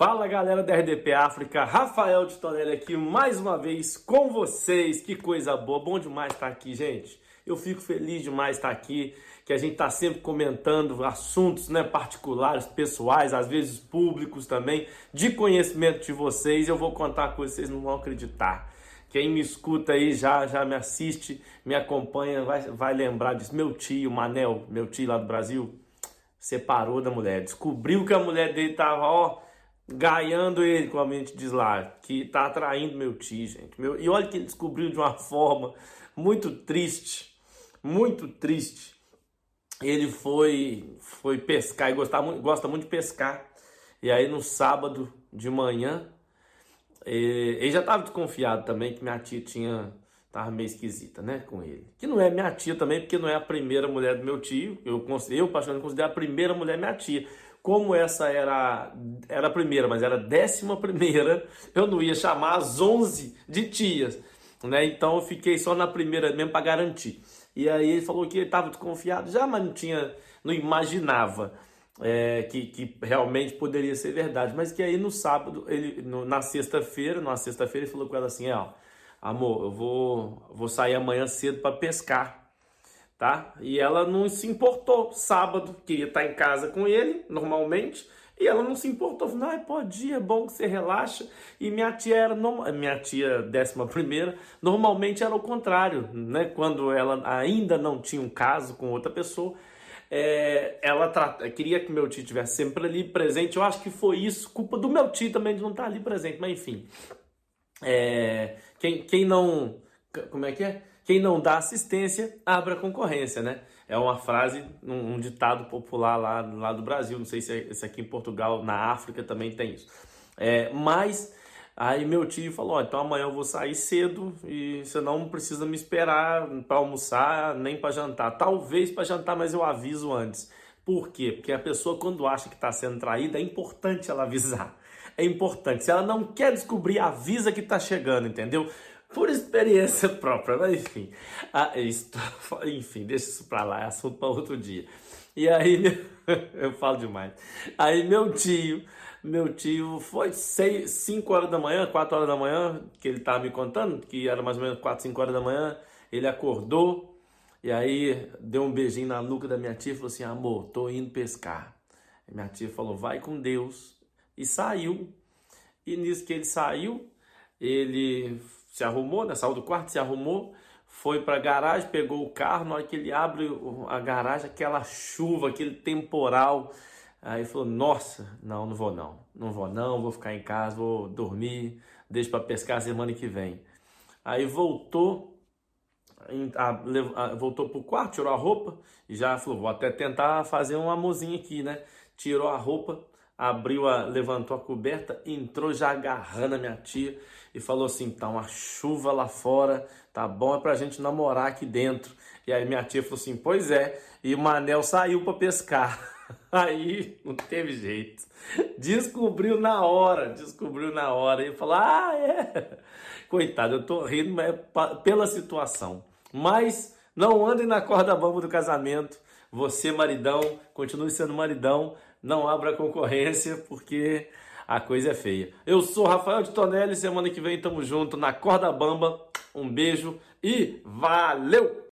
Fala galera da RDP África, Rafael de Tonelli aqui mais uma vez com vocês. Que coisa boa, bom demais estar aqui, gente. Eu fico feliz demais estar aqui, que a gente está sempre comentando assuntos né, particulares, pessoais, às vezes públicos também, de conhecimento de vocês. Eu vou contar coisas que vocês não vão acreditar. Quem me escuta aí já, já me assiste, me acompanha, vai, vai lembrar disso. Meu tio, Manel, meu tio lá do Brasil, separou da mulher, descobriu que a mulher dele estava, ó gaiando ele, como a gente diz lá, que tá atraindo meu tio, gente. Meu, e olha que ele descobriu de uma forma muito triste, muito triste. Ele foi foi pescar e gostava muito, gosta muito de pescar. E aí no sábado de manhã, ele já estava desconfiado também que minha tia tinha tava meio esquisita, né, com ele. Que não é minha tia também, porque não é a primeira mulher do meu tio. Eu, eu particularmente considero a primeira mulher minha tia como essa era, era a primeira, mas era a décima primeira, eu não ia chamar as 11 de tias, né? Então eu fiquei só na primeira mesmo para garantir. E aí ele falou que ele estava desconfiado já, mas não tinha, não imaginava é, que, que realmente poderia ser verdade. Mas que aí no sábado, ele, no, na sexta-feira, na sexta-feira ele falou com ela assim, ó, amor, eu vou, vou sair amanhã cedo para pescar tá? E ela não se importou. Sábado, queria estar em casa com ele, normalmente, e ela não se importou. Falou, ah, pode ir, é bom que você relaxa. E minha tia era, minha tia décima primeira, normalmente era o contrário, né? Quando ela ainda não tinha um caso com outra pessoa, é, ela queria que meu tio estivesse sempre ali presente. Eu acho que foi isso, culpa do meu tio também de não estar ali presente, mas enfim. É, quem, quem não. Como é que é? Quem não dá assistência, abre a concorrência, né? É uma frase, um, um ditado popular lá, lá do Brasil. Não sei se, é, se aqui em Portugal, na África também tem isso. É, mas aí meu tio falou: oh, então amanhã eu vou sair cedo e você não precisa me esperar para almoçar nem para jantar. Talvez para jantar, mas eu aviso antes. Por quê? Porque a pessoa, quando acha que está sendo traída, é importante ela avisar. É importante. Se ela não quer descobrir, avisa que está chegando, entendeu? Por experiência própria, mas enfim, ah, isso, enfim, deixa isso pra lá, é assunto para outro dia. E aí, eu falo demais. Aí meu tio, meu tio foi 5 horas da manhã, 4 horas da manhã, que ele tava me contando, que era mais ou menos 4, 5 horas da manhã, ele acordou, e aí deu um beijinho na nuca da minha tia e falou assim, amor, tô indo pescar. Minha tia falou, vai com Deus. E saiu. E nisso que ele saiu, ele se arrumou, né? Saiu do quarto, se arrumou, foi para a garagem, pegou o carro. Na hora que ele abre a garagem, aquela chuva, aquele temporal. Aí falou: Nossa, não, não vou não, não vou não, vou ficar em casa, vou dormir, deixo para pescar semana que vem. Aí voltou, voltou pro quarto, tirou a roupa e já falou: Vou até tentar fazer um amorzinho aqui, né? Tirou a roupa, abriu a, levantou a coberta, entrou já agarrando a minha tia e falou assim: tá uma chuva lá fora, tá bom, é pra gente namorar aqui dentro. E aí minha tia falou assim: pois é, e o Manel saiu para pescar. Aí não teve jeito. Descobriu na hora, descobriu na hora. E falou: ah, é. Coitado, eu tô rindo é pela situação. Mas não andem na corda bamba do casamento. Você, maridão, continue sendo maridão não abra concorrência, porque a coisa é feia. Eu sou Rafael de Tonelli, semana que vem tamo junto na Corda Bamba. Um beijo e valeu!